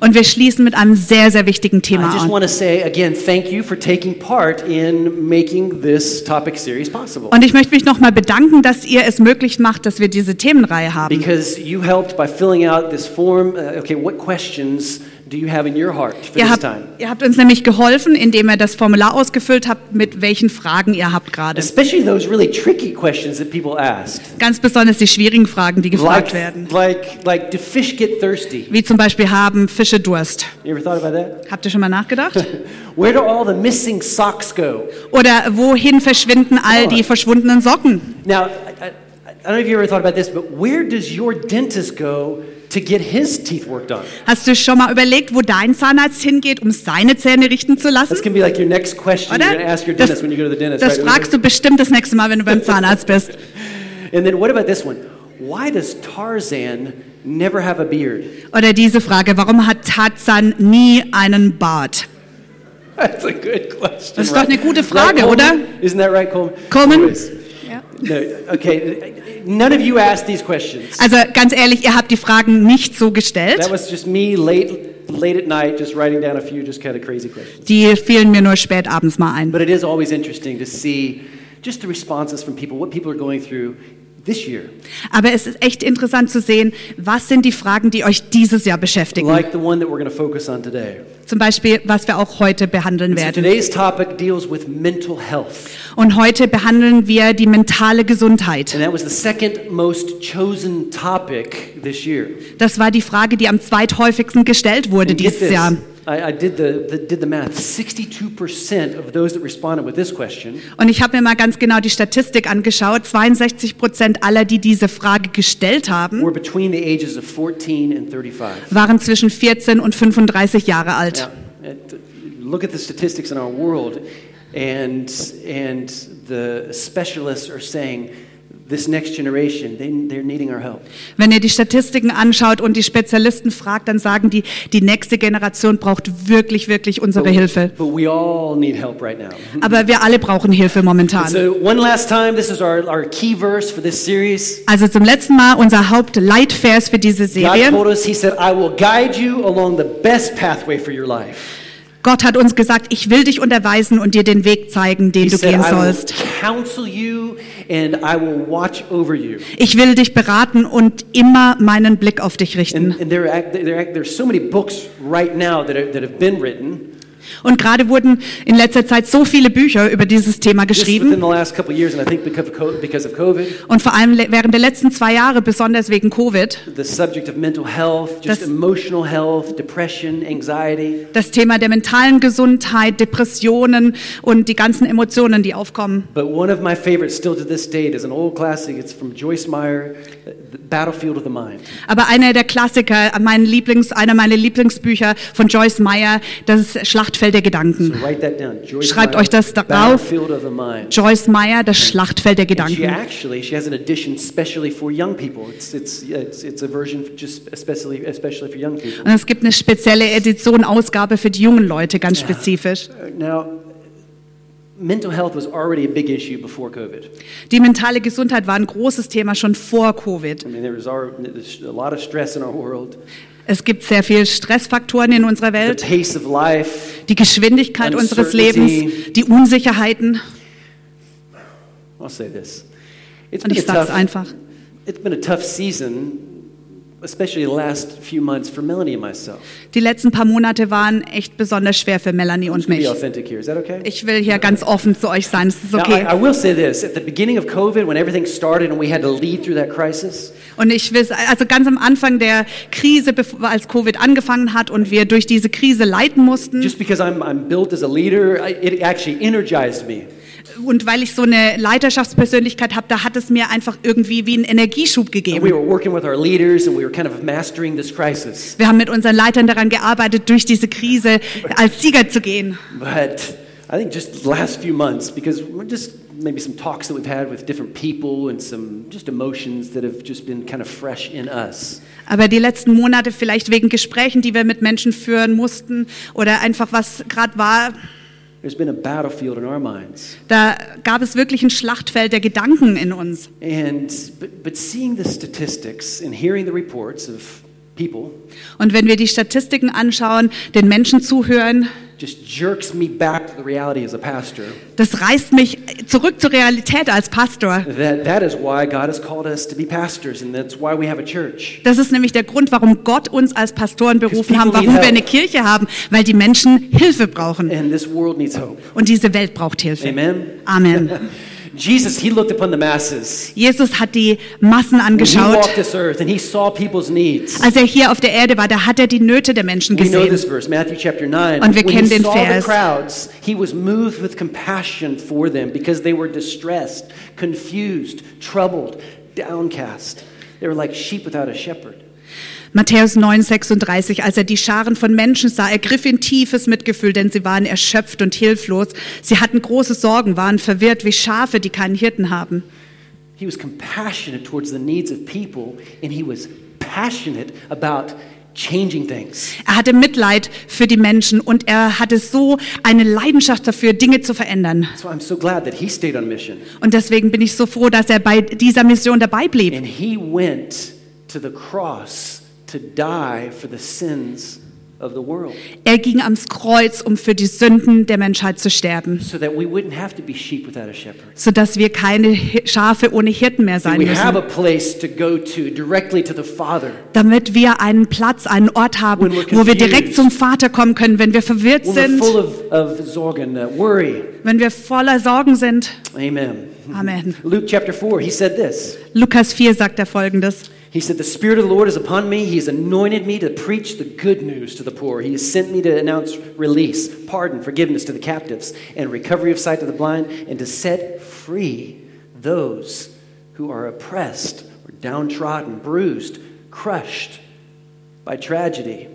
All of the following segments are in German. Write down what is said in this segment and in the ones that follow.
Und wir schließen mit einem sehr, sehr wichtigen I Thema just an. want to say again, thank you for taking part in making this topic series possible. Und ich möchte mich nochmal bedanken, dass ihr es möglich macht, dass wir diese Themenreihe haben. Because you helped by filling out this form. Uh, okay, what questions do you have in your heart for Ihr habt, time? ihr habt uns nämlich geholfen, indem ihr das Formular ausgefüllt habt, mit welchen Fragen ihr habt gerade. Especially those really tricky questions that people asked. Ganz besonders die schwierigen Fragen, die gefragt Like, werden. like, like, do fish get thirsty? Wie zum Beispiel haben Fische Durst. You ever thought about that? Habt ihr schon mal nachgedacht? Where do all the missing socks go? Oder wohin verschwinden all die verschwundenen Socken? Now, I, I don't know if you ever thought about this, but where does your dentist go to get his teeth worked on? Hast du schon mal überlegt, wo dein Zahnarzt hingeht, um seine Zähne richten zu lassen? That's gonna be like your next question Oder? you're gonna ask your Das, dentist when you go to the dentist. das right? fragst du bestimmt das nächste Mal, wenn du beim Zahnarzt bist. And then what about this one? Why does Tarzan never have a beard? Oder diese Frage, warum hat Tarzan nie einen Bart? That's a good question. Das ist doch eine gute Frage, Coleman? oder? Isn't that right, Coleman? Coleman? No, okay, none of you asked these questions. Also ganz ehrlich, ihr habt die Fragen nicht so gestellt. That was just me late, late at night, just writing down a few just kind of crazy questions. Die fielen mir nur spät abends mal ein. But it is always interesting to see just the responses from people, what people are going through. Aber es ist echt interessant zu sehen, was sind die Fragen, die euch dieses Jahr beschäftigen. Like the one that we're going to focus on today. Zum Beispiel, was wir auch heute behandeln werden. today's topic deals with mental health. Und heute behandeln wir die mentale Gesundheit. And that was the second most chosen topic this year. Das war die Frage, die am zweithäufigsten gestellt wurde dieses Jahr. I, I did, the, the, did the math. 62% of those that responded with this question Und ich habe mir mal ganz genau die Statistik angeschaut. 62 Prozent aller, die diese Frage gestellt haben, were between the ages of 14 and 35. waren zwischen 14 und 35 Jahre alt. Now, uh, look at the statistics in our world, and, and the specialists are saying this next generation, they, they're needing our help. Wenn ihr die Statistiken anschaut und die Spezialisten fragt, dann sagen die, die nächste Generation braucht wirklich, wirklich unsere Hilfe. But we all need help right now. Aber wir alle brauchen Hilfe momentan. So, one last time, this is our, our key verse for this series. Also zum letzten Mal unser Hauptleitvers für diese God Serie. told us, He said, I will guide you along the best pathway for your life. Gott hat uns gesagt, ich will dich unterweisen und dir den Weg zeigen, den He du said, gehen sollst. counsel you and I will watch over you. Ich will dich beraten und immer meinen Blick auf dich richten. And, and there, are, there, are, there's so many books right now that, are, that have been written. Und gerade wurden in letzter Zeit so viele Bücher über dieses Thema geschrieben. the last couple of years, and I think because of, co- because of COVID, Und vor allem le- während der letzten zwei Jahre, besonders wegen Covid, the subject of mental health, just Das- emotional health, depression, anxiety. das Thema der mentalen Gesundheit, Depressionen und die ganzen Emotionen, die aufkommen. Aber einer der Klassiker, mein Lieblings, einer meiner Lieblingsbücher von Joyce Meyer, das ist Schlachtfeld der Gedanken. Schreibt euch das Mind. Joyce Meyer, das Schlachtfeld der Gedanken. Und es gibt eine spezielle Edition, Ausgabe für die jungen Leute, ganz spezifisch. Now, mental health was already a big issue before COVID. Die mentale Gesundheit war ein großes Thema schon vor Covid. Es gibt sehr viele Stressfaktoren in unserer Welt, die Geschwindigkeit unseres. Lebens, die Unsicherheiten. Und ich sage es einfach. it's been a tough season, Die letzten paar Monate waren echt besonders schwer für Melanie und mich. Ich will hier ganz offen zu euch sein, es ist okay. I will say this: at the beginning of COVID, when everything started and we had to lead through that crisis, Und ich will, also ganz am Anfang der Krise, als Covid angefangen hat und wir durch diese Krise leiten mussten just because I'm, I'm built as a leader, it actually energized me. und weil ich so eine Leiterschaftspersönlichkeit habe, da hat es mir einfach irgendwie wie einen Energieschub we gegeben. we were kind of mastering this crisis. Wir haben mit unseren Leitern daran gearbeitet, durch diese Krise als Sieger zu gehen. But I think just the last few months, because we're just maybe some talks that we've had with different people and some just emotions that have just been kind of fresh in us. Aber die letzten Monate vielleicht wegen Gesprächen, die wir mit Menschen führen mussten oder einfach was gerade war, There's been a battlefield in our minds. da gab es wirklich ein Schlachtfeld der Gedanken in uns. And but, but seeing the statistics and hearing the reports of Und wenn wir die Statistiken anschauen, den Menschen zuhören, just jerks me back to the reality as a pastor das reißt mich zurück zur Realität als Pastor. Das ist nämlich der Grund, warum Gott uns als Pastoren berufen haben, warum wir eine Kirche haben, weil die Menschen Hilfe brauchen. And this world needs hope. Und diese Welt braucht Hilfe. Amen. Amen. Jesus, he looked upon the masses. Jesus hat die Massen angeschaut. walked this earth and he saw people's needs. Als er hier auf der Erde war, da hat er die Nöte der Menschen We know gesehen. this verse, Matthew chapter 9. Und wir kennen he den saw the Vers. crowds, he was moved with compassion for them because they were distressed, confused, troubled, downcast. They were like sheep without a shepherd. Matthäus 9, 36, als er die Scharen von Menschen sah, ergriff ihn tiefes Mitgefühl, denn sie waren erschöpft und hilflos. Sie hatten große Sorgen, waren verwirrt wie Schafe, die keinen Hirten haben. He was compassionate towards the needs of people and he was passionate about changing things. Er hatte Mitleid für die Menschen und er hatte so eine Leidenschaft dafür, Dinge zu verändern. So I'm so glad that he stayed on mission. Und deswegen bin ich so froh, dass er bei dieser Mission dabei blieb. And he went to the cross to die for the sins of the world Er ging ans Kreuz, um für die Sünden der Menschheit zu sterben, so that we wouldn't have to be sheep without a shepherd. sodass wir keine Schafe ohne Hirten mehr sein we have a müssen. place to go to directly to the Father Damit wir einen Platz, einen Ort haben, When we're wo wir direkt confused. zum Vater kommen können, wenn wir verwirrt when we're sind, full of, of Zorgen, uh, worry. wenn wir voller Sorgen sind. Amen. Amen. Luke chapter 4, he said this. Lukas 4 sagt er folgendes. He said, The Spirit of the Lord is upon me. He has anointed me to preach the good news to the poor. He has sent me to announce release, pardon, forgiveness to the captives, and recovery of sight to the blind, and to set free those who are oppressed or downtrodden, bruised, crushed by tragedy,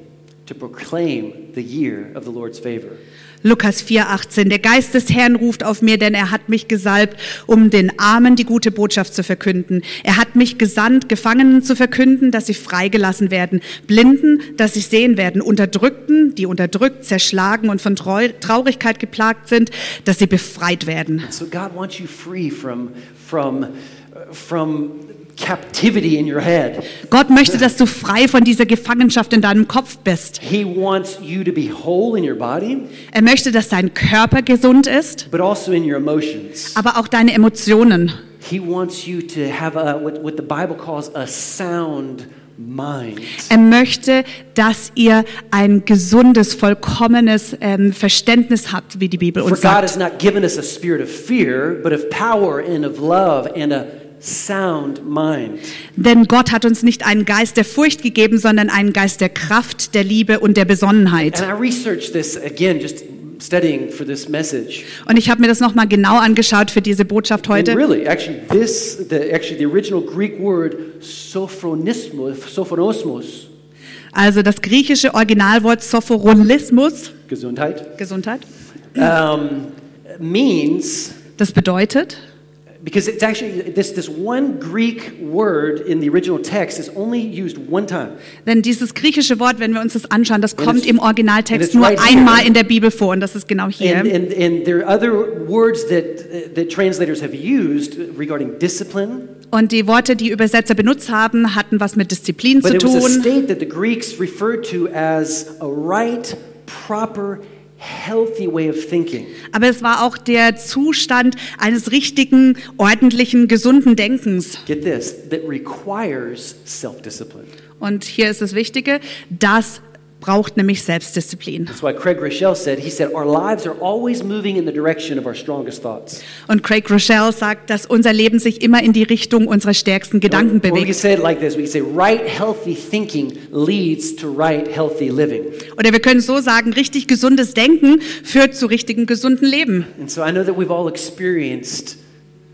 to proclaim the year of the Lord's favor. Lukas 4,18. Der Geist des Herrn ruft auf mir, denn er hat mich gesalbt, um den Armen die gute Botschaft zu verkünden. Er hat mich gesandt, Gefangenen zu verkünden, dass sie freigelassen werden, Blinden, dass sie sehen werden, Unterdrückten, die unterdrückt, zerschlagen und von Traurigkeit geplagt sind, dass sie befreit werden. So God wants you free from, from, uh, from captivity in your head. Gott möchte, dass du frei von dieser Gefangenschaft in deinem Kopf bist. He wants you to be whole in your body, Er möchte, dass dein Körper gesund ist, but also in your emotions. aber auch deine Emotionen. He wants you to have a, what, what the Bible calls a sound mind. Er möchte, dass ihr ein gesundes, vollkommenes ähm, Verständnis habt, wie die Bibel For uns God sagt. has not given us a spirit of fear, but of power and of love and a sound mind. Denn Gott hat uns nicht einen Geist der Furcht gegeben, sondern einen Geist der Kraft, der Liebe und der Besonnenheit. And I researched this again, just studying for this message. Und ich habe mir das nochmal genau angeschaut für diese Botschaft And heute. really, actually, this, the, actually, the original Greek word sophronismos, sophonosmos, Also das griechische Originalwort Sophoronismus, Gesundheit, Gesundheit, um, means das bedeutet, because it's actually this this one Greek word in the original text is only used one time. denn dieses griechische Wort, wenn wir uns das anschauen, das kommt im Originaltext nur right einmal here. in der Bibel vor und das ist genau hier. And, and, and there are other words that, that translators have used regarding discipline, Und die Worte, die Übersetzer benutzt haben, hatten was mit Disziplin but zu it was a tun. state that the Greeks referred to as a right, proper, healthy way of thinking. Aber es war auch der Zustand eines richtigen, ordentlichen, gesunden Denkens. Get this, that requires self discipline. Und hier ist das Wichtige, das braucht nämlich Selbstdisziplin. That's why Craig Rochelle said, he said, Our lives are always moving in the direction of our strongest thoughts. Und Craig Rochelle sagt, dass unser Leben sich immer in die Richtung unserer stärksten Gedanken bewegt. say it like this we could say, Right, healthy thinking leads to right, healthy living. Oder wir können so sagen, richtig gesundes Denken führt zu richtigen, gesunden Leben. And so I know that we've all experienced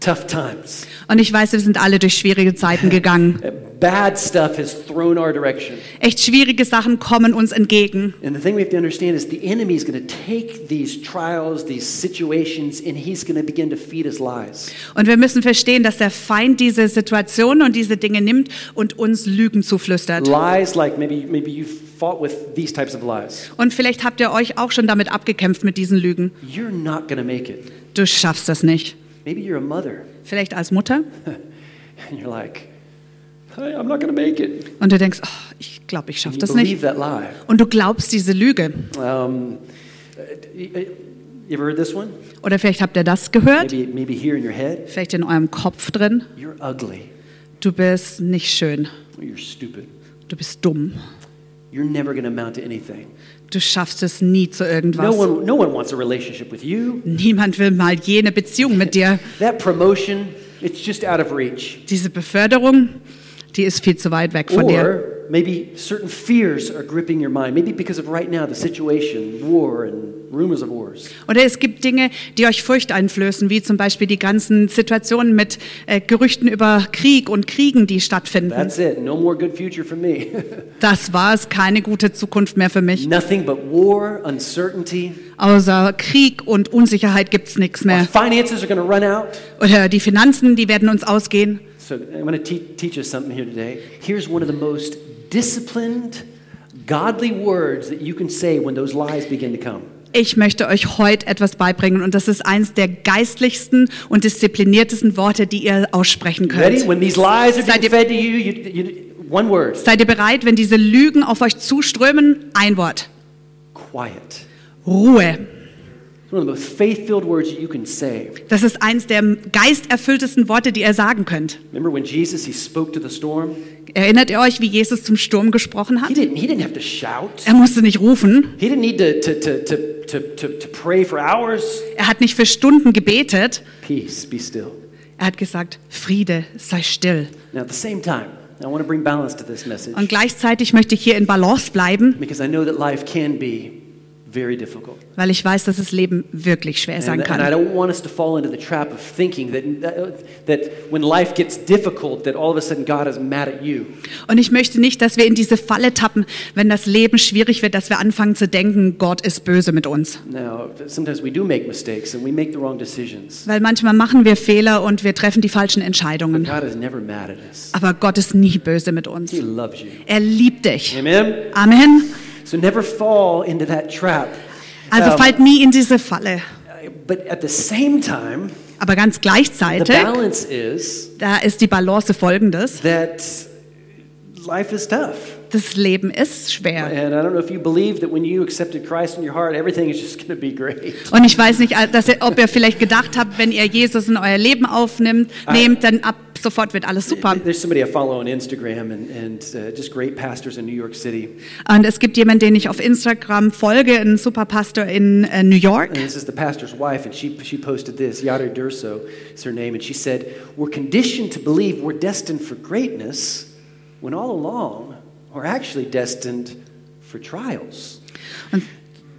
tough times. Und ich weiß, wir sind alle durch schwierige Zeiten gegangen. Bad stuff has thrown our direction. Echt schwierige Sachen kommen uns entgegen. And the thing we have to understand is the enemy is going to take these trials, these situations, and he's going to begin to feed us lies. Und wir müssen verstehen, dass der Feind diese Situationen und diese Dinge nimmt und uns Lügen zuflüstert. Lies like maybe, maybe you've fought with these types of lies. Und vielleicht habt ihr euch auch schon damit abgekämpft mit diesen Lügen. You're not going to make it. Du schaffst das nicht. Maybe you're a mother, Vielleicht als Mutter. and you're like, Hey, I'm not going to make it. Und du denkst, oh, ich glaube, ich schaffe das nicht. that lie. Und du glaubst diese Lüge. Um, you ever heard this one? Oder vielleicht habt ihr das gehört, Maybe, maybe here in your head. vielleicht in eurem Kopf drin. You're ugly. Du bist nicht schön. You're stupid. Du bist dumm. You're never going to amount to anything. Du schaffst es nie zu No irgendwas. one, no one wants a relationship with you. Niemand will mal jene Beziehung mit dir. That promotion, it's just out of reach. Diese Beförderung, die ist viel zu weit weg von dir. Or maybe certain fears are gripping your mind. Maybe because of right now, the situation, war, and rumors of wars. Oder es gibt Dinge, die euch Furcht einflößen, wie zum Beispiel die ganzen Situationen mit äh, Gerüchten über Krieg und Kriegen, die stattfinden. That's it. No more good future for me. Das war es, keine gute Zukunft mehr für mich. Nothing but war, uncertainty. Außer Krieg und Unsicherheit gibt's nichts Our mehr. finances are going to run out. Oder die Finanzen, die werden uns ausgehen. So I'm going to te- teach us something here today. Here's one of the most disciplined, godly words that you can say when those lies begin to come. Ich möchte euch heute etwas beibringen und das ist eins der geistlichsten und diszipliniertesten Worte, die ihr aussprechen You ready? könnt. When these lies are Seid fed to you, you, you, one word: Seid ihr bereit, wenn diese Lügen auf euch zuströmen? Ein Wort. quiet. Ruhe. Das ist eins der geisterfülltesten Worte, die ihr sagen könnt. Remember when Jesus he spoke to the storm? Erinnert ihr euch, wie Jesus zum Sturm gesprochen He hat? didn't. He didn't have to shout. Er musste nicht rufen. He didn't need to to to to to, to, to pray for hours. Er hat nicht für Stunden gebetet. Peace, be still. Er hat gesagt, Friede, sei still. Now at the same time, I want to bring balance to this message Und gleichzeitig möchte ich hier in Balance bleiben, because I know that life can be. Weil ich weiß, dass das Leben wirklich schwer sein And, and I kann. don't want us to fall into the trap of thinking that, that when life gets difficult, that all of a sudden God is mad at you. Und ich möchte nicht, dass wir in diese Falle tappen, wenn das Leben schwierig wird, dass wir anfangen zu denken, Gott ist böse mit uns. Now, sometimes we do make mistakes and we make the wrong decisions. Weil manchmal machen wir Fehler und wir treffen die falschen Entscheidungen. God is never mad at us. Aber Gott ist nie böse mit uns. He loves you. Er liebt dich. Amen? Amen. So never fall into that trap. Also Um, fallt nie in diese Falle. But at the same time, Aber ganz the gleichzeitig, balance is da ist die Balance folgendes. that life is tough. Das Leben ist schwer. And I don't know if you believe that when you accepted Christ in your heart, everything is just going to be great. Und ich weiß nicht, dass ihr, ob ihr vielleicht gedacht habt, wenn ihr Jesus in euer Leben aufnimmt, nehmt, dann ab sofort wird alles super. There's somebody I follow on Instagram and, and uh, just great pastors in New York City. Und es gibt jemanden, den ich auf Instagram folge, einen Superpastor in äh, New York. And this is the pastor's wife, and she, she posted this. Yada Durso is her name. And she said, We're conditioned to believe we're destined for greatness when all along we're actually destined for trials. Und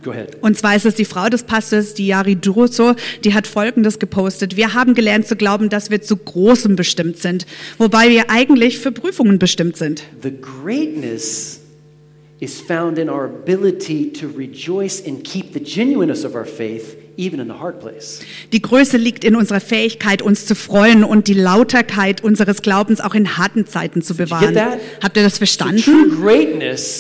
Go ahead. Und zwar ist es die Frau des Pastors, die Yari Druso, die hat Folgendes gepostet. Wir haben gelernt zu glauben, dass wir zu Großem bestimmt sind, wobei wir eigentlich für Prüfungen bestimmt sind. The greatness is found in our ability to rejoice and keep the genuineness of our faith even in the hard place. Die Größe liegt in unserer Fähigkeit, uns zu freuen und die Lauterkeit unseres Glaubens auch in harten Zeiten zu bewahren. Habt ihr das verstanden?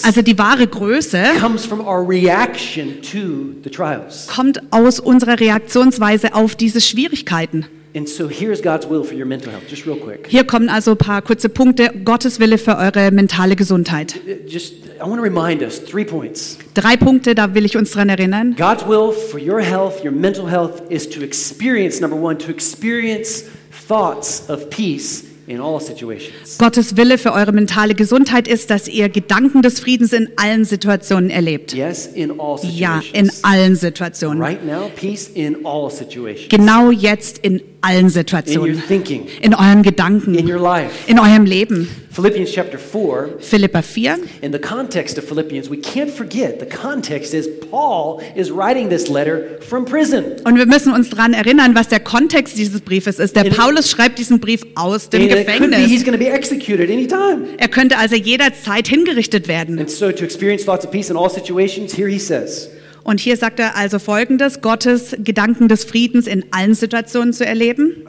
Also die wahre Größe comes from our reaction to the trials. kommt aus unserer Reaktionsweise auf diese Schwierigkeiten. And so here's God's will for your mental health, just real quick. Hier kommen also ein paar kurze Punkte. Gottes Wille für eure mentale Gesundheit. Just, I want to remind us three points. Drei Punkte, da will ich uns dran erinnern. God's will for your health, your mental health, is to experience, number one, to experience thoughts of peace in all situations. Gottes Wille für eure mentale Gesundheit ist, dass ihr Gedanken des Friedens in allen Situationen erlebt. Yes, in all Ja, situations. in allen Situationen. Right now, peace in all situations. Genau jetzt in allen Situationen. thinking, In euren in Gedanken, your life. in eurem Leben. Philippians chapter 4, Philippa 4. in the context of Philippians, we can't forget the context is Paul is writing this letter from prison. Und wir müssen uns daran erinnern, was der Kontext dieses Briefes ist. Der In- Paulus schreibt diesen Brief aus dem And could be he's Gefängnis. going to be executed anytime. Er könnte also jederzeit hingerichtet werden. And so, to experience thoughts of peace in all situations, here he says, Und hier sagt er also Folgendes, Gottes Gedanken des Friedens in allen Situationen zu erleben.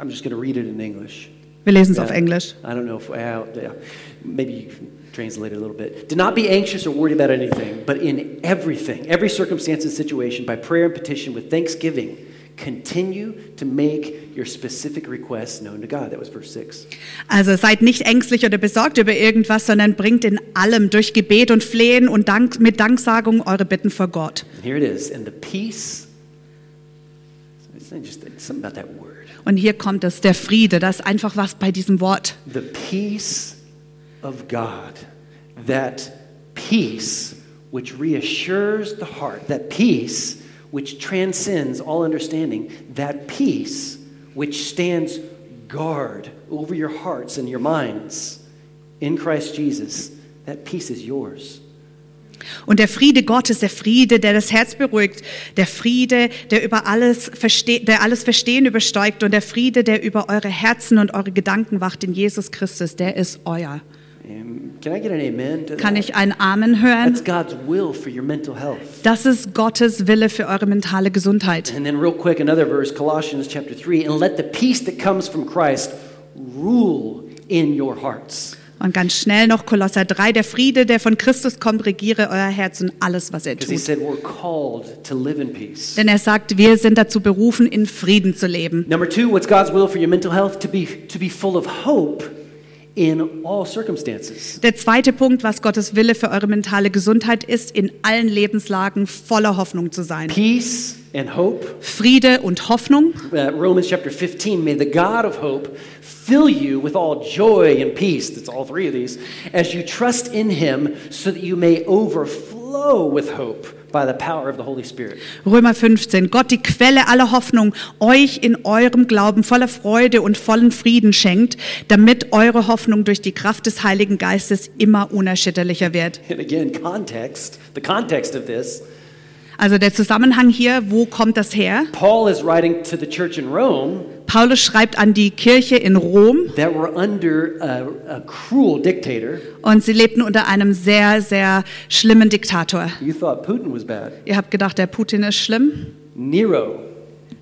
I'm just going to read it in English. Wir lesen es auf Englisch. I don't know if, uh, maybe you can translate it a little bit. Do not be anxious or worried about anything, but in everything, every circumstance and situation, by prayer and petition with thanksgiving, continue to make your specific requests known to God. That was verse 6. Also seid nicht ängstlich oder besorgt über irgendwas, sondern bringt in allem durch Gebet und Flehen und Dank, mit Danksagung eure Bitten vor Gott. And here it is. And the peace, just something about that word. Und hier kommt es, der Friede, das ist einfach was bei diesem Wort. The peace of God, that peace which reassures the heart, that peace which transcends all understanding, that peace which stands guard over your hearts and your minds in Christ Jesus, that peace is yours. Und der Friede Gottes, der Friede, der das Herz beruhigt, der Friede, der über alles versteht, der alles Verstehen übersteigt und der Friede, der über eure Herzen und eure Gedanken wacht in Jesus Christus, der ist euer. Can I get an amen to Kann ich ein Amen hören? That's God's will for your mental health. Das ist Gottes Wille für eure mentale Gesundheit. And then, real quick, another verse, Colossians chapter 3. And let the peace that comes from Christ rule in your hearts. Und ganz schnell noch Kolosser 3, der Friede, der von Christus kommt, regiere euer Herz und alles, was er tut. said we're called to live in peace. Denn er sagt, wir sind dazu berufen, in Frieden zu leben. Number two, what's God's will for your mental health? To be, to be full of hope in all circumstances. Der zweite Punkt, was Gottes Wille für eure mentale Gesundheit ist, in allen Lebenslagen voller Hoffnung zu sein. Peace and hope. Friede und Hoffnung. Uh, Romans chapter 15, may the God of hope fill you with all joy and peace, that's all three of these, as you trust in him, so that you may overflow with hope by the power of the Holy Spirit. Römer 15. Gott, die Quelle aller Hoffnung, euch in eurem Glauben voller Freude und vollen Frieden schenkt, damit eure Hoffnung durch die Kraft des Heiligen Geistes immer unerschütterlicher wird. And again, context, the context of this, Also der Zusammenhang hier, wo kommt das her? Paul is writing to the church in Rome Paulus schreibt an die Kirche in Rom a, a und sie lebten unter einem sehr, sehr schlimmen Diktator. You thought Putin was bad. Ihr habt gedacht, der Putin ist schlimm. Nero,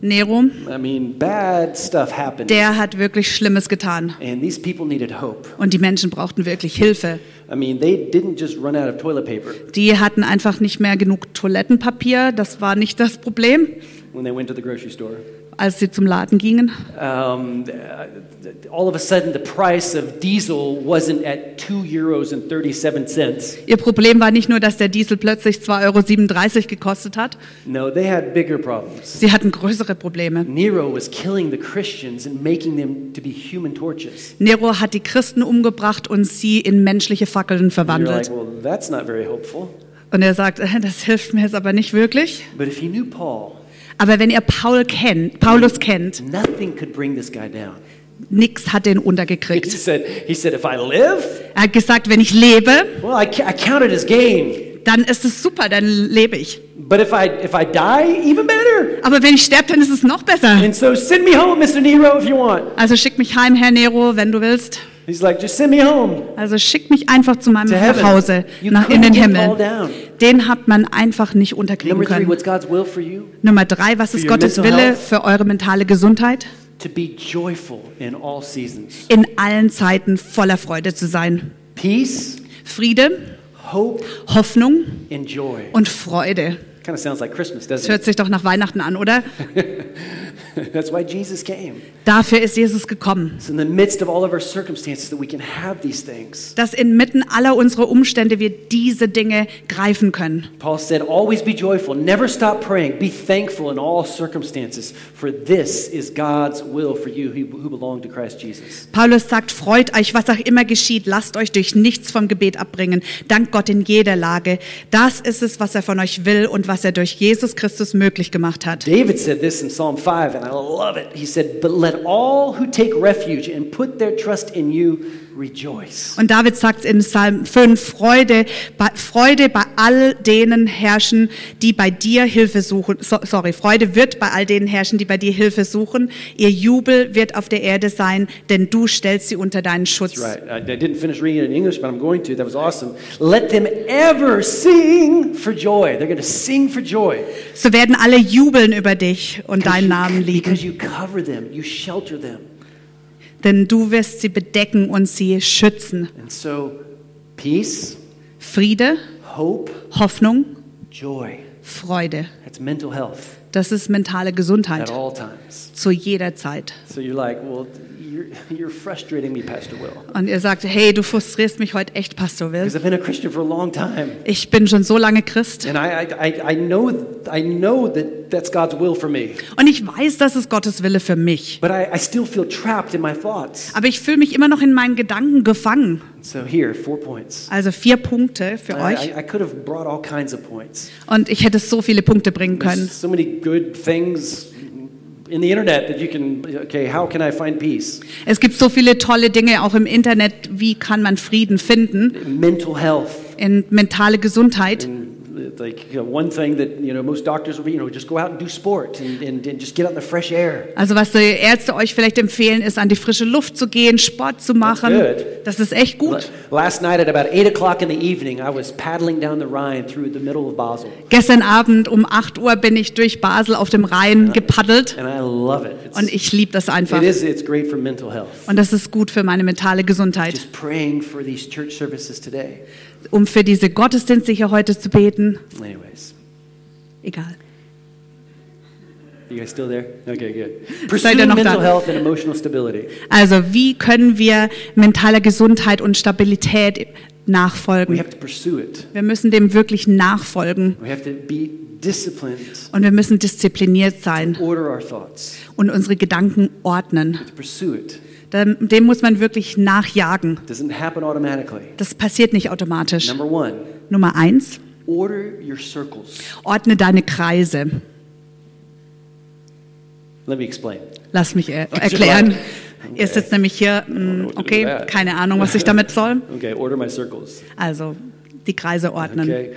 Nero, I mean, bad stuff happened. der hat wirklich Schlimmes getan. And these people needed hope. Und die Menschen brauchten wirklich Hilfe. I mean, they didn't just run out of toilet paper Die hatten einfach nicht mehr genug Toilettenpapier. Das war nicht das Problem, when they went to the grocery store. Als sie zum Laden gingen. Um, all of a sudden, the price of diesel wasn't at two euros and 37 cents. Ihr Problem war nicht nur, dass der Diesel plötzlich 2,37 Euro gekostet hat. No, they had bigger problems. Sie hatten größere Probleme. Nero was killing the Christians and making them to be human torches. Nero hat die Christen umgebracht und sie in menschliche Fackeln verwandelt. like, well, that's not very hopeful. Und er sagt, das hilft mir jetzt aber nicht wirklich. But if you knew Paul, Aber wenn ihr Paul kennt, Paulus kennt, nothing could bring this guy down. nix hat den He untergekriegt. said, he said, if I live, Er hat gesagt, wenn ich lebe, well, I, I count it as gain. dann ist es super, dann lebe ich. But if I if I die, even better. Aber wenn ich sterbe, dann ist es noch besser. And so send me home, Mr. Nero, if you want. Also schick mich heim, Herr Nero, wenn du willst. He's like, just send me home Also schick mich einfach zu meinem to heaven. Hause, You nach in den Himmel. Den hat man einfach nicht unterkriegen Number three, können. what's God's will for you? Nummer drei, was ist Gottes Wille für eure mentale Gesundheit? To be joyful in all seasons. In allen Zeiten voller Freude zu sein. Peace, Friede, hope, Hoffnung and joy. und Freude. Kind of sounds like Christmas, Das doesn't hört sich doch nach Weihnachten an, oder? That's why Jesus came. Dafür ist Jesus gekommen. It's in the midst of all of our circumstances that we can have these things. Dass inmitten aller unserer Umstände wir diese Dinge greifen können. Paul said, Always be joyful, never stop praying, be thankful in all circumstances, for this is God's will for you who who belong to Christ Jesus. Paulus sagt, freut euch, was auch immer geschieht, lasst euch durch nichts vom Gebet abbringen. Dank Gott in jeder Lage. Das ist es, was er von euch will und was er durch Jesus Christus möglich gemacht hat. David said this in Psalm 5, and I love it. He said, But let all who take refuge and put their trust in you. Und David sagt in Psalm 5, Freude, bei, Freude bei all denen herrschen, die bei dir Hilfe suchen. So, sorry, Freude wird bei all denen herrschen, die bei dir Hilfe suchen. Ihr Jubel wird auf der Erde sein, denn du stellst sie unter deinen Schutz. That's right. I, I didn't finish reading it in English, but I'm going to. That was awesome. Let them ever sing for joy. They're going to sing for joy. So werden alle jubeln über dich und deinen Namen lieben. Because you cover them, you shelter them. Denn du wirst sie bedecken und sie schützen. And so, peace, Friede, hope, Hoffnung, joy. Freude. That's mental health. Das ist mentale at Gesundheit all times. zu jeder Zeit. So you're like, well, you're, you're frustrating me, Pastor Will. Und ihr sagt, hey, du frustrierst mich heute echt, Pastor Will. Because I've been a Christian for a long time. Ich bin schon so lange Christ And I, I, I, I, know, I know that that's God's will for me. und ich weiß, das ist Gottes Wille für mich. But I, I still feel trapped in my thoughts. Aber ich fühle mich immer noch in meinen Gedanken gefangen. So here, four points. Also vier Punkte für I, euch. I, I could have brought all kinds of points. Und ich hätte so viele Punkte bringen können. There's so many good things in the internet that you can, okay, how can I find peace? Es gibt so viele tolle Dinge auch im Internet. Wie kann man Frieden finden? Mental health. In mentale Gesundheit. In. Also was die Ärzte euch vielleicht empfehlen, ist an die frische Luft zu gehen, Sport zu machen. Das ist echt gut. Last night at about eight o'clock in the evening, I was paddling down the Rhine through the middle of Basel, Gestern Abend um 8 Uhr bin ich durch Basel auf dem Rhein gepaddelt and I love it. It's, und ich liebe das einfach. Und das ist gut für meine mentale Gesundheit. Just praying for these church services today. Um für diese Gottesdienste hier heute zu beten. Anyways, Egal. you guys still there? Okay, good. Pursue mental da? health and emotional stability. Also wie können wir mentaler Gesundheit und Stabilität We nachfolgen? have to pursue it. Wir müssen dem wirklich nachfolgen We have to be disciplined. und wir müssen diszipliniert sein Order our thoughts. und unsere Gedanken ordnen. To pursue it. Dem muss man wirklich nachjagen. Das passiert nicht automatisch. One, Nummer eins, order your circles. ordne deine Kreise. Let me explain. Lass mich er erklären. Okay. Ihr sitzt nämlich hier, mm, okay, keine Ahnung, was ich damit soll. Okay, order my circles. Also die Kreise ordnen. Okay.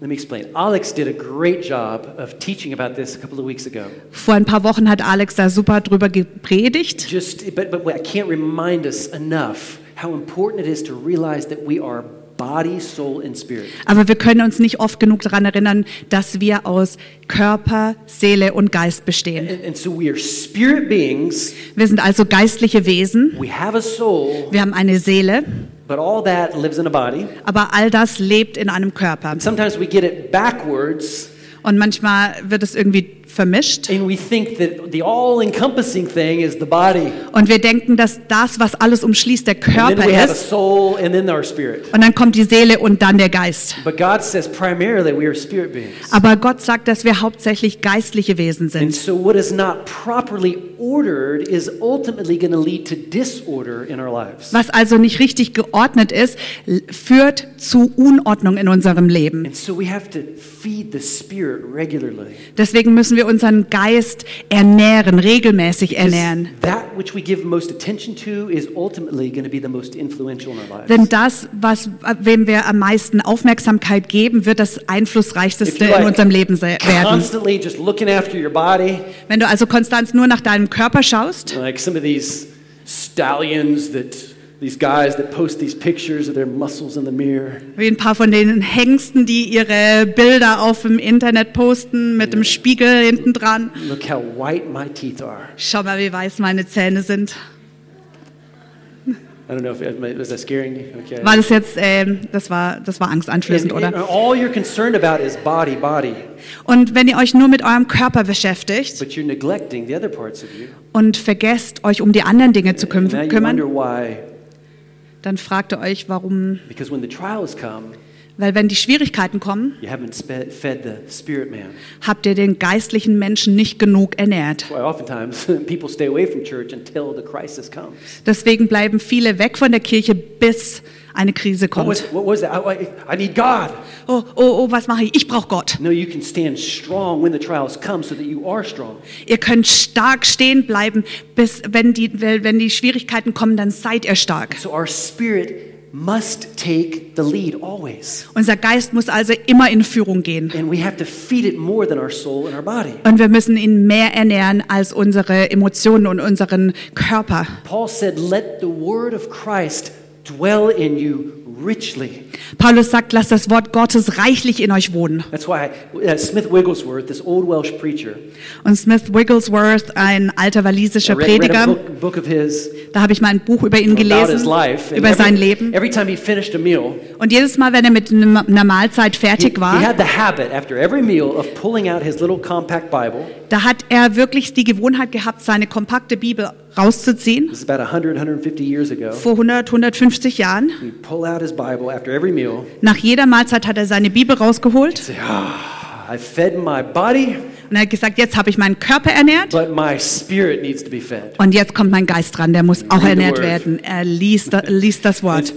Let me explain. Alex did a great job of teaching about this a couple of weeks ago. Vor ein paar Wochen hat Alex da super drüber gepredigt. Just, but, but I can't remind us enough how important it is to realize that we are body, soul, and spirit. Aber wir können uns nicht oft genug daran erinnern, dass wir aus Körper, Seele und Geist bestehen. And, and so we are spirit beings. Wir sind also geistliche Wesen. We have a soul, Wir haben eine Seele, but all that lives in a body. aber all das lebt in einem Körper. Sometimes we get it backwards Und manchmal wird es irgendwie vermischt. and we think that the all encompassing thing is the body. Und wir denken, dass das, was alles umschließt, der And then Körper we have a ist. soul and then our spirit. Und dann kommt die Seele und dann der Geist. But God says primarily we are spirit beings. Aber Gott sagt, dass wir hauptsächlich geistliche Wesen And sind. so what is not properly ordered is ultimately going to lead to disorder in our lives. Was also nicht richtig geordnet ist, führt zu Unordnung in unserem Leben. And so we have to feed the spirit regularly. Deswegen müssen wir unseren Geist ernähren, regelmäßig ernähren. That which we give most attention to is ultimately going to be the most influential in our lives. Denn das, was, wem wir am meisten Aufmerksamkeit geben, wird das einflussreichste in unserem Leben werden. Wenn du also konstant nur nach deinem Körper schaust, like some of these stallions that these guys that post these pictures of their muscles in the mirror. wie ein paar von den Hengsten, die ihre Bilder auf dem Internet posten mit dem Spiegel hinten dran. Look how white my teeth are. Schau mal, wie weiß meine Zähne sind. Okay. War das jetzt, ähm, das war, das war and oder? all you're concerned about is body, body, Und wenn ihr euch nur mit eurem Körper beschäftigt but you're neglecting the other parts of you. und vergesst, euch um die anderen Dinge zu küm kümmern, dann fragt ihr euch, warum. Because when the trials come, Weil wenn die Schwierigkeiten kommen, habt ihr den geistlichen Menschen nicht genug ernährt. Deswegen bleiben viele weg von der Kirche, bis eine Krise What was, kommt. what was that? I, I- I need God. Oh, oh, oh, was mache ich? Ich brauche Gott. No, you can stand strong when the trials come so that you are strong. Ihr könnt stark stehen bleiben, bis wenn die, wenn die Schwierigkeiten kommen, dann seid ihr stark. So our spirit must take the lead always. Unser Geist muss also immer in Führung gehen. And we have to feed it more than our soul and our body. Und wir müssen ihn mehr ernähren als unsere Emotionen und unseren Körper. Paul said, Let the word of Christ dwell in you richly. Paulus sagt, lasst das Wort Gottes reichlich in euch wohnen. That's why uh, Smith Wigglesworth, this old Welsh preacher, Und Smith Wigglesworth, ein alter walisischer read, read Prediger, book, book of his da habe ich mal ein Buch über ihn gelesen, life. Über sein every, Leben. every time he finished a meal, Und jedes Mal, wenn er mit einer Mahlzeit fertig he war, had the habit after every meal of pulling out his little compact Bible. da hat er wirklich die Gewohnheit gehabt, seine kompakte Bibel rauszuziehen. This is about 100, 150 years ago. Vor 100, 150 Jahren. He'd pull out his Bible after every meal. Nach jeder Mahlzeit hat er seine Bibel rausgeholt ah, I fed my body, und er hat gesagt, jetzt habe ich meinen Körper ernährt but my spirit needs to be fed. und jetzt kommt mein Geist dran, der muss auch ernährt werden. Er liest, liest das Wort.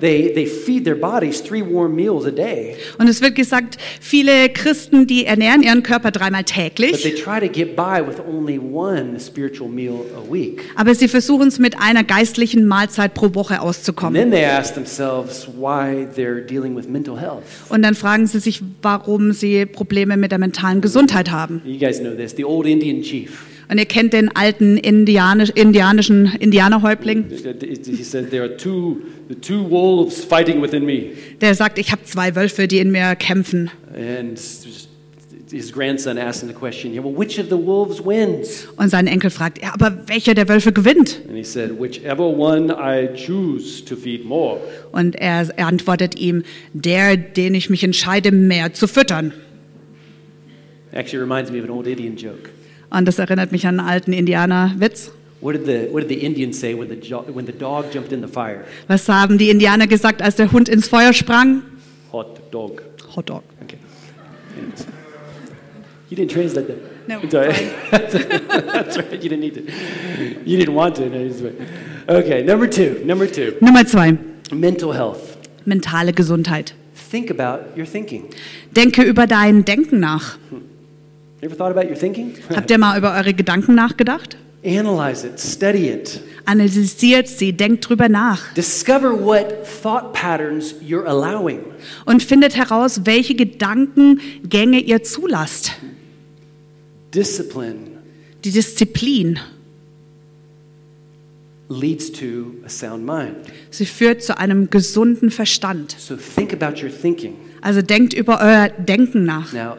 They, they feed their bodies three warm meals a day, Und es wird gesagt, viele Christen, die ernähren ihren Körper dreimal but they täglich, try to get by with only one spiritual meal a week. aber sie versuchen es mit einer geistlichen Mahlzeit pro Woche And auszukommen. then they ask themselves why they're dealing with mental health. Und dann fragen sie sich, warum sie Probleme mit der mentalen Gesundheit haben. You guys know this. The old Indian chief. Und ihr kennt den alten Indianisch, indianischen Indianerhäuptling, said, two, two der sagt, ich habe zwei Wölfe, die in mir kämpfen. And his grandson asked him the question, yeah, well, which of the wolves wins? Und sein Enkel fragt, ja, aber welcher der Wölfe gewinnt? And he said, whichever one I choose to feed more. Und er, er antwortet ihm, der, den ich mich entscheide, mehr zu füttern. Actually reminds me of an old Indian joke. Und das erinnert mich an einen alten Indianerwitz. What did the, what did the Indians say when the, jo- when the dog jumped in the fire? Was haben die Indianer gesagt, als der Hund ins Feuer sprang? Hot dog. Hot Dog. Okay. You didn't translate that. No, It's all right. That's right. You didn't need to. You didn't want to. No. Okay, number two. Number two. Nummer zwei, Mental health. mentale Gesundheit. Think about your thinking. Denke über dein Denken nach. You Habt ihr mal über eure Gedanken nachgedacht? Analyze it, study it. Analysiert sie, denkt drüber nach Discover what thought patterns you're allowing. und findet heraus, welche Gedankengänge ihr zulasst. Discipline Die Disziplin, leads to a sound mind. sie führt zu einem gesunden Verstand. So think about your thinking. Also denkt über euer Denken nach. Now,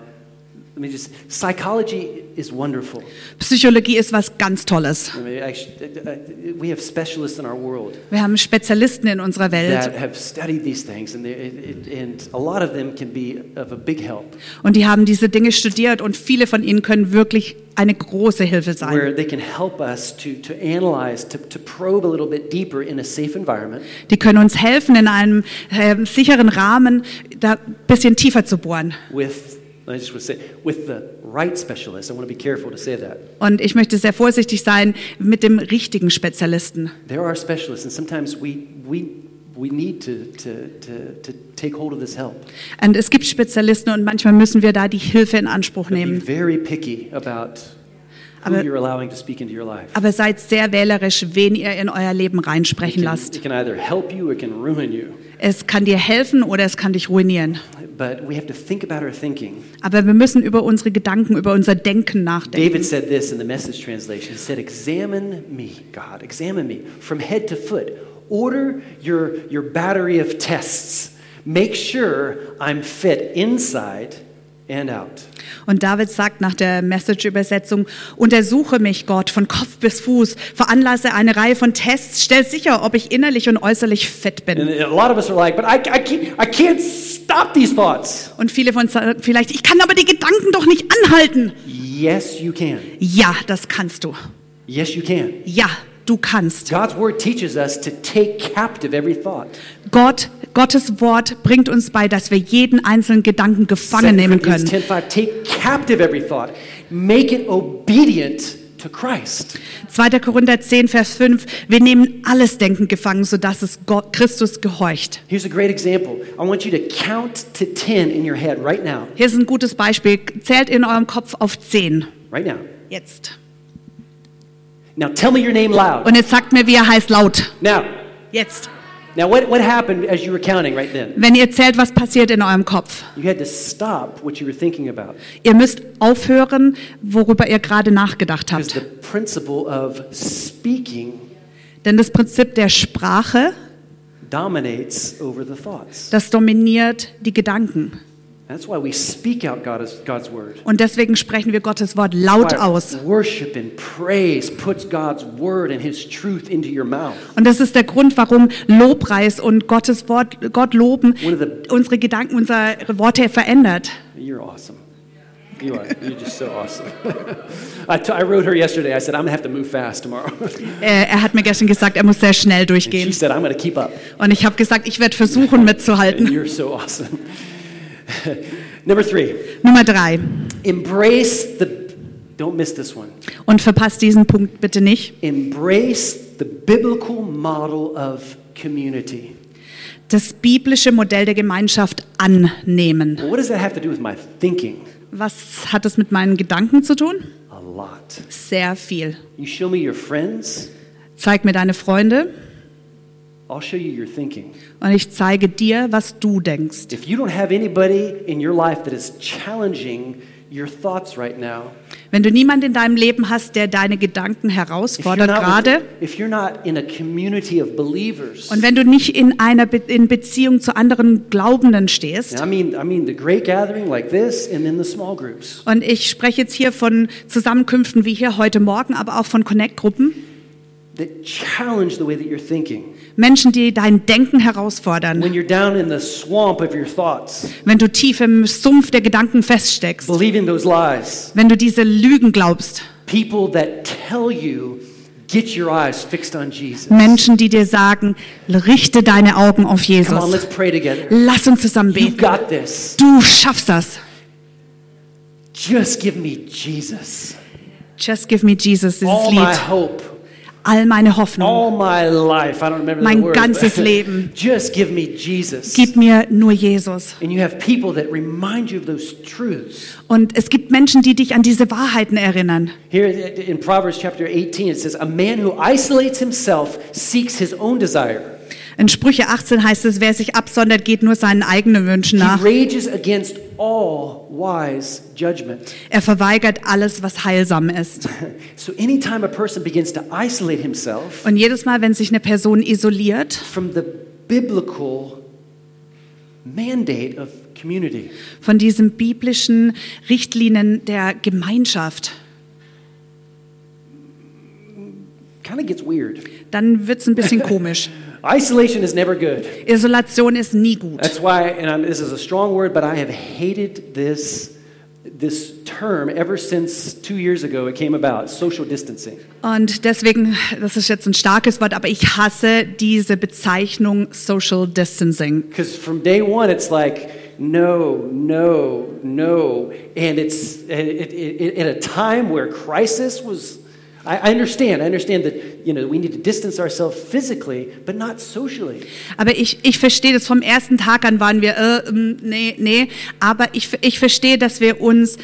let me just psychology is wonderful. Psychologie ist was ganz Tolles. I mean, actually, uh, uh, we have specialists in our world Wir haben Spezialisten in unserer Welt that have studied these things, and, they, it, it, and a lot of them can be of a big help. und die haben diese Dinge studiert und viele von ihnen können wirklich eine große Hilfe sein. Where they can help us to, to analyze, to, to probe a little bit deeper in a safe environment Die können uns helfen, in einem äh, sicheren Rahmen da ein bisschen tiefer zu bohren. with, I just want to say, with the right specialist. I want to be careful to say that. Und ich möchte sehr vorsichtig sein mit dem richtigen Spezialisten. There are specialists, and sometimes we, we, we need to, to, to, to take hold of this help. Und es gibt Spezialisten und manchmal müssen wir da die Hilfe in Anspruch Be nehmen. very picky about who Aber- you're allowing to speak into your life. Aber seid sehr wählerisch, wen ihr in euer Leben reinsprechen can, lasst. it can either help you or it can ruin you. Es kann dir helfen oder es kann dich ruinieren. But we have to think about our thinking. Aber wir müssen über unsere Gedanken, über unser Denken nachdenken. David said this in the message translation. He said, Examine me, God, examine me from head to foot. Order your, your battery of tests. Make sure I'm fit inside. Und David sagt nach der Message-Übersetzung, untersuche mich, Gott, von Kopf bis Fuß, veranlasse eine Reihe von Tests, stell sicher, ob ich innerlich und äußerlich fit bin. Like, I, I, can't, I. Und viele von uns sagen vielleicht, ich kann aber die Gedanken doch nicht anhalten. Yes, you can. Ja, das kannst du. Yes, you can. Ja, du kannst. God's word teaches us to take captive every thought. Gott, Gottes Wort bringt uns bei, dass wir jeden einzelnen Gedanken 2 gefangen nehmen können. 10:5 Take captive every thought. Make it obedient to Christ. 2. Korinther 10, Vers 5, wir nehmen alles Denken gefangen, sodass es Gott, Christus gehorcht. Here's a great example. I want you to count to 10 in your head right now. Hier ist ein gutes Beispiel. Zählt in eurem Kopf auf 10. Right now. Jetzt. Now tell me your name loud. Und jetzt sagt mir, wie er heißt laut. Now, Jetzt. Now what, what happened as you were counting right then? Wenn ihr zählt, was passiert in eurem Kopf? You had to stop what you were thinking about. Ihr müsst aufhören, worüber ihr gerade nachgedacht habt. the principle of speaking Denn das Prinzip der Sprache, dominates over the thoughts. das dominiert die Gedanken. That's why we speak out God's, God's word. Und deswegen sprechen wir Gottes Wort laut aus. And and. Und das ist der Grund, warum Lobpreis und Gottes Wort, Gott loben, unsere Gedanken, unsere Worte verändert. You're awesome. You are. You're just so awesome. I, I wrote her yesterday. I said, I'm to have to move fast tomorrow. Äh, er hat mir gestern gesagt, er muss sehr schnell And she durchgehen. said, I'm to keep up. Und ich habe gesagt, ich werde versuchen And mitzuhalten. you're so awesome. Number three, Nummer drei. embrace the, don't miss this one. Und verpasst diesen Punkt bitte nicht. Embrace the biblical model of community. Das biblische Modell der Gemeinschaft annehmen. What does that have to do with my thinking? Was hat das mit meinen Gedanken zu tun? A lot. Sehr viel. You show me your friends, Zeig mir deine Freunde I'll show you your thinking. Und ich zeige dir, was du denkst. If you don't have anybody in your life that is challenging your thoughts right now, Wenn du niemanden in deinem Leben hast, der deine Gedanken if you're, herausfordert not gerade, with- if you're not in a community of believers, und wenn du nicht in einer Be in Beziehung zu anderen Glaubenden stehst, und ich spreche jetzt hier von Zusammenkünften wie hier heute Morgen, aber auch von Connect-Gruppen, that challenge the way that you're thinking. Menschen, die dein Denken herausfordern, When you're down in the swamp of your thoughts, wenn du tief im Sumpf der Gedanken feststeckst, lies, wenn du diese Lügen glaubst, people that tell you, get your eyes fixed on Jesus. Menschen, die dir sagen, richte deine Augen auf on, Jesus. let's pray together. Lass uns zusammen You've beten. got this. Du schaffst das. Just give me Jesus. Just give me Jesus, dieses All my hope. All meine Hoffnung. All my life. I don't remember Mein ganzes Leben. Just give me Jesus. Gib mir nur Jesus. And you have people that remind you of those truths. Und es gibt Menschen, die dich an diese Wahrheiten erinnern. Here in Proverbs chapter 18, it says, A man who isolates himself seeks his own desire. In Sprüche 18 heißt es, wer sich absondert, geht nur seinen eigenen Wünschen He nach. Er verweigert alles, was heilsam ist. So anytime a person begins to isolate himself Und jedes Mal, wenn sich eine Person isoliert from the biblical mandate of community, von diesen biblischen Richtlinien der Gemeinschaft, kind of gets weird. dann wird es ein bisschen komisch. Isolation is never good. Isolation ist nie gut. That's why, and I'm, this is a strong word, but I have hated this, this term ever since two years ago it came about social distancing. Und deswegen, das ist jetzt ein starkes Wort, aber ich hasse diese Bezeichnung Social Distancing. Because from day one, it's like, no, no, no. And it's it, it, it, at a time where crisis was. I I understand. I understand that you know we need to distance ourselves physically, but not socially. Aber ich, ich verstehe das, vom ersten Tag an waren wir, äh, ähm, nee, nee, aber ich, ich verstehe, dass wir uns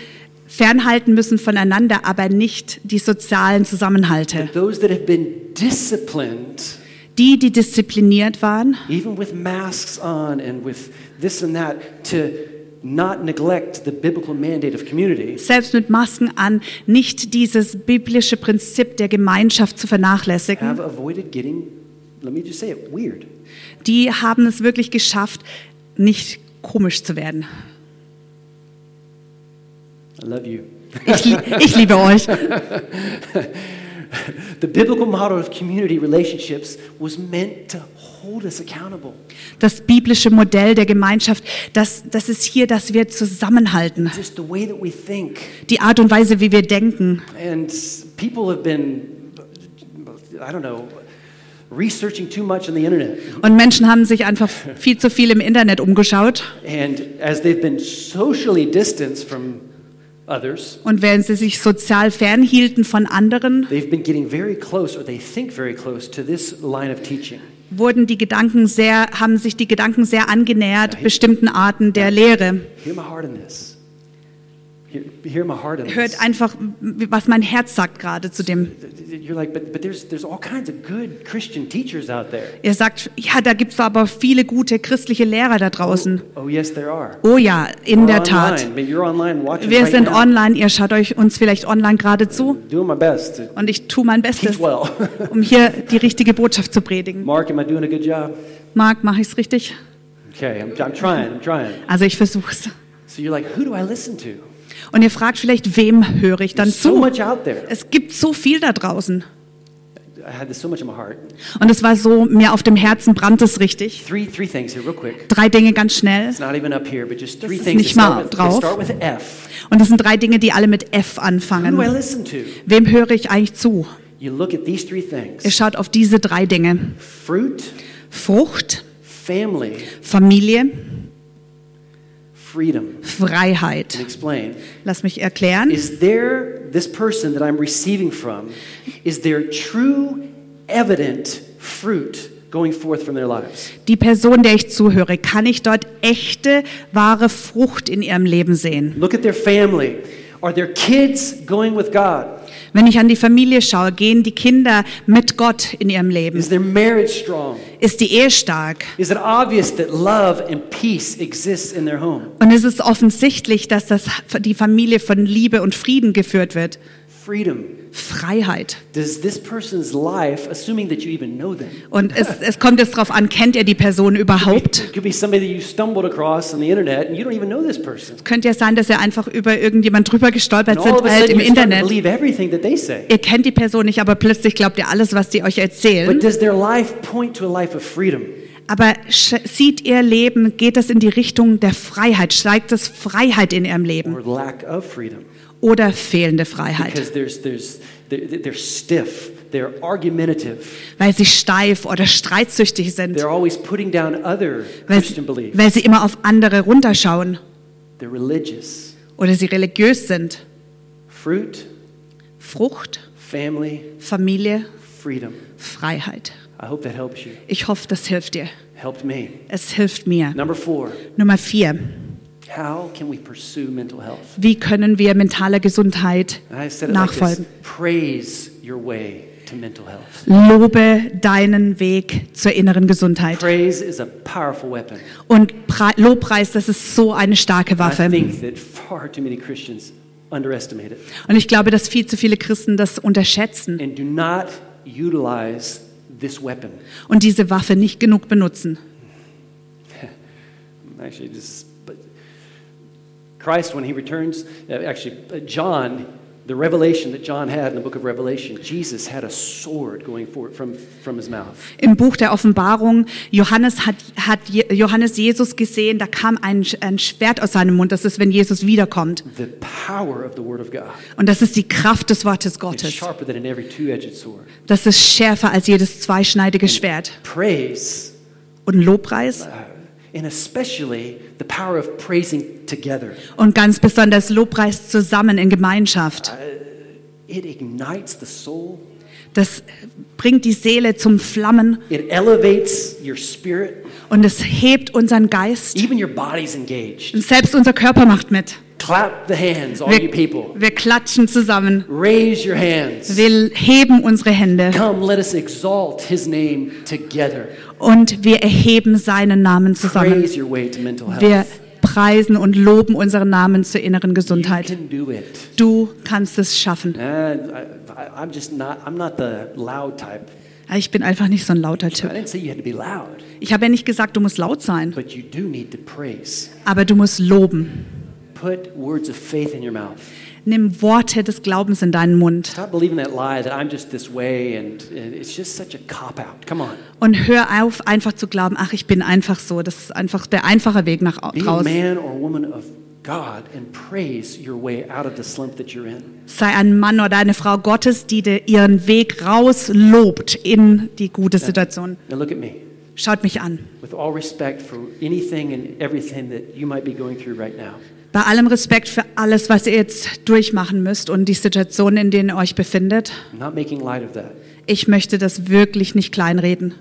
fernhalten müssen voneinander, aber nicht die sozialen Zusammenhalte. Those that have been disciplined, Die, die diszipliniert waren, even with masks on and with this and that, to not neglect the biblical mandate of community, selbst mit Masken an, nicht dieses biblische Prinzip der Gemeinschaft zu vernachlässigen, have avoided getting, let me just say it, weird. die haben es wirklich geschafft, nicht komisch zu werden. I love you. Ich, ich liebe euch. The biblical model of community relationships was meant to hold us accountable. Das biblische Modell der Gemeinschaft, das, das ist hier, dass wir zusammenhalten. Just the way that we think. Die Art und Weise, wie wir denken. And people have been, I don't know, researching too much on the internet. Und Menschen haben sich einfach viel zu viel im Internet umgeschaut. And as they've been socially distanced from Und während sie sich sozial fernhielten von anderen, wurden die Gedanken sehr, haben sich die Gedanken sehr angenähert bestimmten Arten der Lehre. Hört einfach, was mein Herz sagt gerade zu dem. Er sagt, ja, da gibt es aber viele gute christliche Lehrer da draußen. Oh, yes, there are. Oh ja, in der Tat. Online. But You're online watching Wir right sind online, ihr schaut euch uns vielleicht online gerade zu und ich tue mein Bestes, um hier die richtige Botschaft zu predigen. Mark, mache ich es richtig? Okay, I'm, I'm trying, I'm trying. Also ich versuche es. So you're like, who do I listen to? Und ihr fragt vielleicht, wem höre ich dann zu? much out there. Es gibt so viel da draußen. I had this so much in my heart. Und es war so, mir auf dem Herzen brannte es richtig. Three, three things here, real quick. Drei Dinge ganz schnell. It's not even up here, but just three ist things. nicht mal drauf. start with F. Und es sind drei Dinge, die alle mit F anfangen. Wem höre ich eigentlich zu? You look at these three things Ihr schaut auf diese drei Dinge. fruit, Frucht, family, Familie. Freiheit. Lass mich erklären. Is there, this person that I'm receiving from, is there true, evident fruit going forth from their lives? Die Person, der ich zuhöre, kann ich dort echte, wahre Frucht in ihrem Leben sehen? Look at their family. Are their kids going with God? Wenn ich an die Familie schaue, gehen die Kinder mit Gott in ihrem Leben? Is their marriage strong? Ist die Ehe stark? Is it obvious that love and peace exists in their home? Und ist es offensichtlich, dass das, die Familie von Liebe und Frieden geführt wird? Freedom. Freiheit. Does this person's life, assuming that you even know them, Und es, es kommt jetzt darauf an, kennt ihr die Person überhaupt? it could be somebody that you stumbled across on the internet and you don't even know this person. Könnte ja sein, dass ihr einfach über irgendjemand drüber gestolpert And a halt sudden im Internet. believe everything that they say. Ihr kennt die Person nicht, aber plötzlich glaubt ihr alles, was die euch erzählen. But does their life point to a life of freedom? Aber sieht ihr Leben, geht es in die Richtung der Freiheit? Steigt es Freiheit in ihrem Leben or lack of freedom oder fehlende Freiheit? there's there's they're, they're stiff they're argumentative Weil sie steif oder streitsüchtig sind, they're always putting down other weil, sie- beliefs weil sie immer auf andere runterschauen they're religious oder sie religiös sind. fruit Frucht, family Familie, freedom Freiheit. Ich hoffe, das hilft dir. helped me Es hilft mir. number four Nummer vier. Wie können wir mentaler Gesundheit nachfolgen? praise your way to mental health Lobe deinen Weg zur inneren Gesundheit. praise is a powerful weapon Und Pre- Lobpreis, das ist so eine starke Waffe. Und ich glaube, dass viel zu viele Christen das unterschätzen and do not utilize this weapon und diese Waffe nicht genug benutzen. Actually, this Christ, when he returns, uh, actually, uh, John, the revelation that John had in the book of Revelation, Jesus had a sword going forward from, from his mouth. Im Buch der Offenbarung, Johannes hat, hat Johannes Jesus gesehen, da kam ein, ein Schwert aus seinem Mund. Das ist, wenn Jesus wiederkommt. The power of the word of God Und das ist die Kraft des Wortes Gottes. sharper than an every two-edged sword. Das ist schärfer als jedes zweischneidige Schwert. Praise, Und Lobpreis uh, and especially the power of praising together, und ganz besonders Lobpreis zusammen in Gemeinschaft. it ignites the soul. Das bringt die Seele zum Flammen It elevates your spirit. und es hebt unseren Geist. Even your body's engaged. Und selbst unser Körper macht mit. Clap the hands, all you Wir, people. wir klatschen zusammen. Raise your hands. Wir heben unsere Hände Come, let us exalt his name together. und wir erheben seinen Namen zusammen. Praise your way to mental health. Wir preisen und loben unseren Namen zur inneren you Gesundheit. can do it. Du kannst es schaffen. Type. Ich bin einfach nicht so ein lauter I Typ. didn't say you had to be loud, Ich habe ja nicht gesagt, du musst laut sein, but you do need to praise. aber du musst loben. Put words of faith in your mouth. Nimm Worte des Glaubens in deinen Mund Stop believing that lie that I'm just this way and, and it's just such a cop out. Come on. und hör auf, einfach zu glauben, ach, ich bin einfach so. Das ist einfach der einfache Weg nach draußen. man or woman of God and praise your way out of the slump that you're in. Sei ein Mann oder eine Frau Gottes, die dir ihren Weg rauslobt in die gute Situation. Now look at me. Schaut mich an. With all respect for anything and everything that you might be going through right now. Bei allem Respekt für alles, was ihr jetzt durchmachen müsst und die Situation, in denen ihr euch befindet, ich möchte das wirklich nicht kleinreden.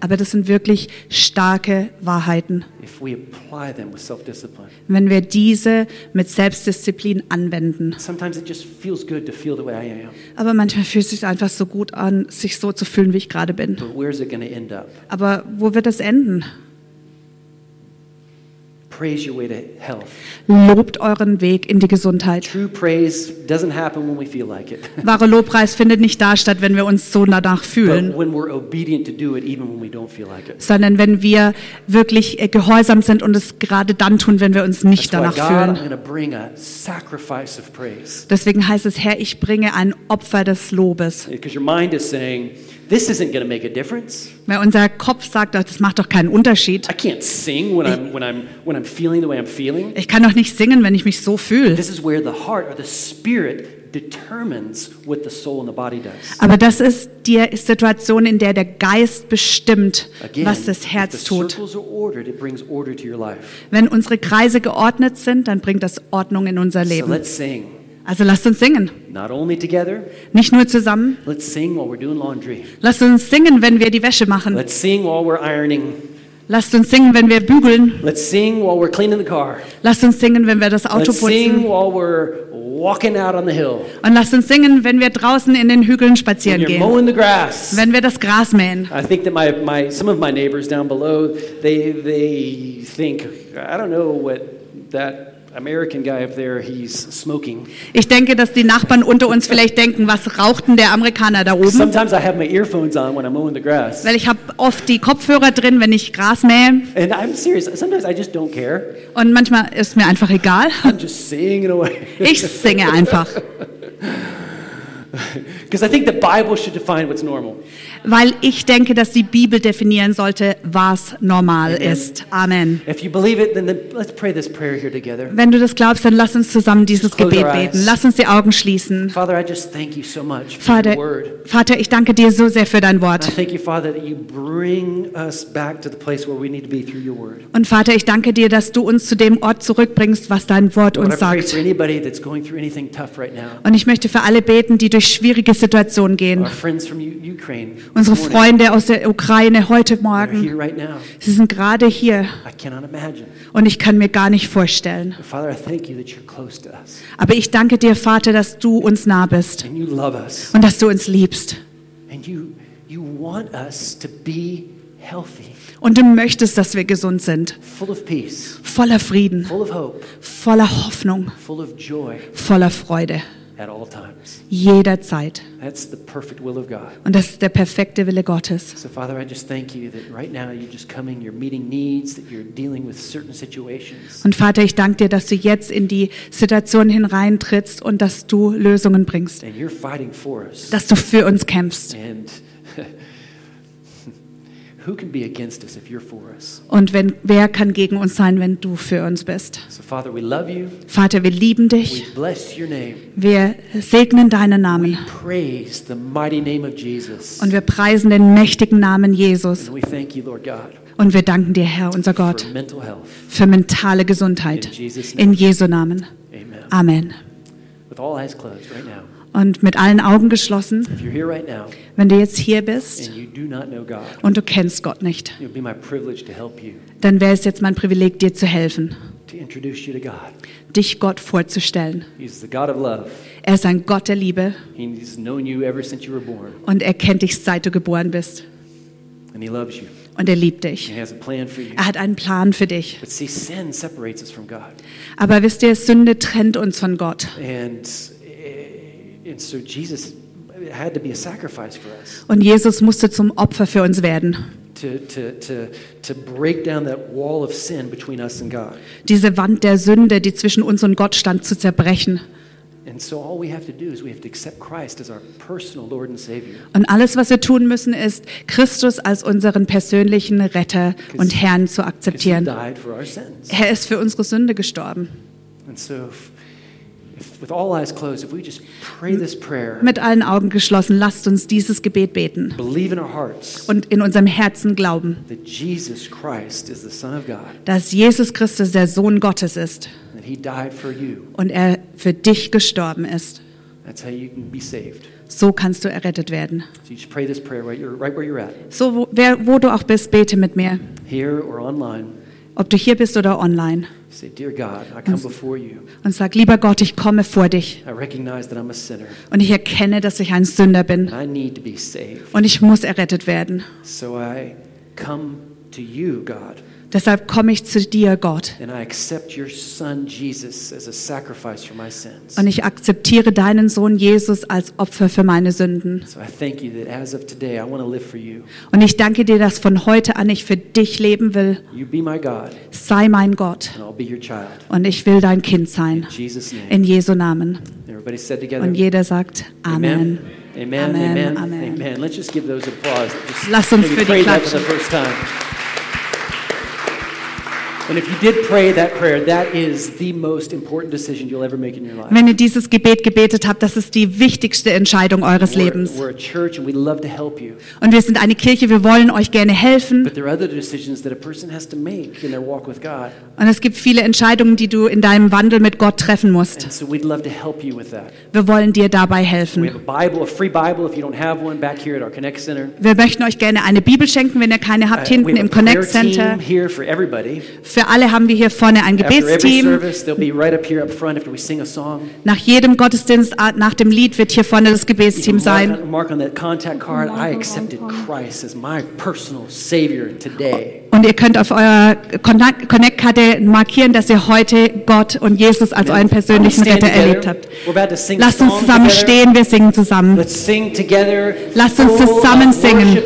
Aber das sind wirklich starke Wahrheiten, wenn wir diese mit Selbstdisziplin anwenden. Sometimes it just feels good to feel the way I am. Aber manchmal fühlt es sich einfach so gut an, sich so zu fühlen, wie ich gerade bin. Aber wo wird das enden? Praise your way to health. Lobt euren Weg in die Gesundheit. True praise doesn't happen when we feel like it, Wahre Lobpreis findet nicht da statt, wenn wir uns so danach but fühlen, when we're obedient to do it, even when we don't feel like it. sondern wenn wir wirklich äh, gehorsam sind und es gerade dann tun, wenn wir uns nicht That's why danach God, I'm fühlen. going to bring a sacrifice of praise. Deswegen heißt es, Herr, ich bringe ein Opfer des Lobes. Because your mind is saying, this isn't going to make a difference. Weil unser Kopf sagt, das macht doch keinen Unterschied. I can't sing when I'm, when I'm, when I'm feeling the way I'm feeling. Ich kann doch nicht singen, wenn ich mich so fühle. This is where the heart or the spirit determines what the soul and the body does. Aber das ist die Situation, in der der Geist bestimmt, Again, was das Herz tut. circles are ordered, it brings order to your life. Wenn unsere Kreise geordnet sind, dann bringt das Ordnung in unser So Leben. let's sing. Also lasst uns singen. Not only together, Nicht nur zusammen. let's sing while we're doing laundry. Lasst uns singen, wenn wir die Wäsche machen. Let's sing while we're ironing. Lasst uns singen, wenn wir bügeln. Let's sing while we're cleaning the car. Lasst uns singen, wenn wir das Auto Let's sing putzen. while we're walking out on the hill. Und lasst uns singen, wenn wir draußen in den Hügeln When spazieren you're gehen. mowing the grass. Wenn wir das Gras mähen. I think that my, my some of my neighbors down below they they think I don't know what that American guy up there he's smoking. Ich denke, dass die Nachbarn unter uns vielleicht denken, was raucht denn der Amerikaner da oben? Sometimes I have my earphones on when I'm mowing the grass. Weil ich habe oft die Kopfhörer drin, wenn ich Gras mähe. And I'm serious. Sometimes I just don't care. Und manchmal ist mir einfach egal. Ich singe einfach. Because I think the Bible should define what's normal. Weil ich denke, dass die Bibel definieren sollte, was normal Amen. ist. Amen. Wenn du das glaubst, dann lass uns zusammen dieses Gebet beten. Lass uns die Augen schließen. Father, so Vater. Vater, ich danke dir so sehr für dein Wort. Und Vater, ich danke dir, dass du uns zu dem Ort zurückbringst, was dein Wort uns sagt. Und ich möchte für alle beten, die durch schwierige Situationen gehen. Unsere Freunde aus der Ukraine heute Morgen, sie sind gerade hier. Und ich kann mir gar nicht vorstellen. Aber ich danke dir, Vater, dass du uns nah bist. Und dass du uns liebst. Und du möchtest, dass wir gesund sind, voller Frieden, voller Hoffnung, voller Freude, at all times. jederzeit. That's the perfect will of God. Und das ist der perfekte Wille Gottes. So, Father, I just thank you that right now you're just coming, you're meeting needs, that you're dealing with certain situations. Und Vater, ich danke dir, dass du jetzt in die Situation hineintrittst und dass du Lösungen bringst, And you're fighting for us. dass du für uns kämpfst. And Und wenn, wer kann gegen uns sein, wenn du für uns bist? So, Father, we love you. Vater, wir lieben We dich. bless your name. Wir segnen deinen Namen. Praise the mighty name of Jesus. Und wir preisen den mächtigen Namen Jesus. And we thank you, Lord God, Und wir danken dir, Herr, unser Gott, for mental health. für mentale Gesundheit. In Jesus' name. In Jesu Namen. Amen. Amen. Und mit allen Augen geschlossen, wenn du jetzt hier bist und du kennst Gott nicht, dann wäre es jetzt mein Privileg, dir zu helfen, to introduce you to God. dich Gott vorzustellen. He's the God of love. Er ist ein Gott der Liebe He's known you ever since you were born, und er kennt dich, seit du geboren bist. and He loves you. Und er liebt dich. Er hat einen Plan für dich. But see, sin separates us from God. Aber wisst ihr, Sünde trennt uns von Gott. And, Und Jesus musste zum Opfer für uns werden. to, to, to, to break down that wall of sin between us and God. Diese Wand der Sünde, die zwischen uns und Gott stand, zu zerbrechen. And so all we have to do is we have to accept Christ as our personal Lord and Savior. Und alles, was wir tun müssen, ist, Christus als unseren persönlichen Retter und Herrn zu akzeptieren. Er ist für unsere Sünde gestorben. And so, Mit allen Augen geschlossen, lasst uns dieses Gebet beten und in unserem Herzen glauben, that Jesus Christ is the Son of God, dass Jesus Christus der Sohn Gottes ist that He died for you, und er für dich gestorben ist. That's how you can be saved. So kannst du errettet werden. So you just pray this prayer right, you're, right where you're at, So, wo, wer, wo du auch bist, bete mit mir. here or online. Ob du hier bist oder online. Say, Dear God, I come before you. Und sag, lieber Gott, ich komme vor dich. I recognize that I'm a sinner. Und ich erkenne, dass ich ein Sünder bin. I need to be saved. Und ich muss errettet werden. So I come to you, God, Deshalb komme ich zu dir, Gott. and I accept your Son Jesus as a sacrifice for my sins. Und ich akzeptiere deinen Sohn Jesus als Opfer für meine Sünden. Und ich danke dir, dass von heute an ich für dich leben will. You be my God, Sei mein Gott. and I'll be your child. Und ich will dein Kind sein. In Jesus' name. In Jesu Namen. Und jeder sagt Amen. Amen. Amen. Amen. Amen. Let's just give those applause. Just Lass uns für die klatschen. Wenn ihr dieses Gebet gebetet habt, das ist die wichtigste Entscheidung eures Lebens. Und wir sind eine Kirche, wir wollen euch gerne helfen. But there are other decisions that a person has to make in their walk with God. Und es gibt viele Entscheidungen, die du in deinem Wandel mit Gott treffen musst. Wir wollen dir dabei helfen. Wir möchten euch gerne eine Bibel schenken, wenn ihr keine habt, Uh, hinten im Connect Center. Für alle haben wir hier vorne ein Gebetsteam. Nach jedem Gottesdienst, äh, nach dem Lied wird hier vorne das Gebetsteam sein. Und ihr könnt auf eurer Connect- Connect-Karte markieren, dass ihr heute Gott und Jesus als euren persönlichen Retter erlebt habt. Lasst uns zusammen stehen, wir singen zusammen. Let's sing together. Lasst uns zusammen singen.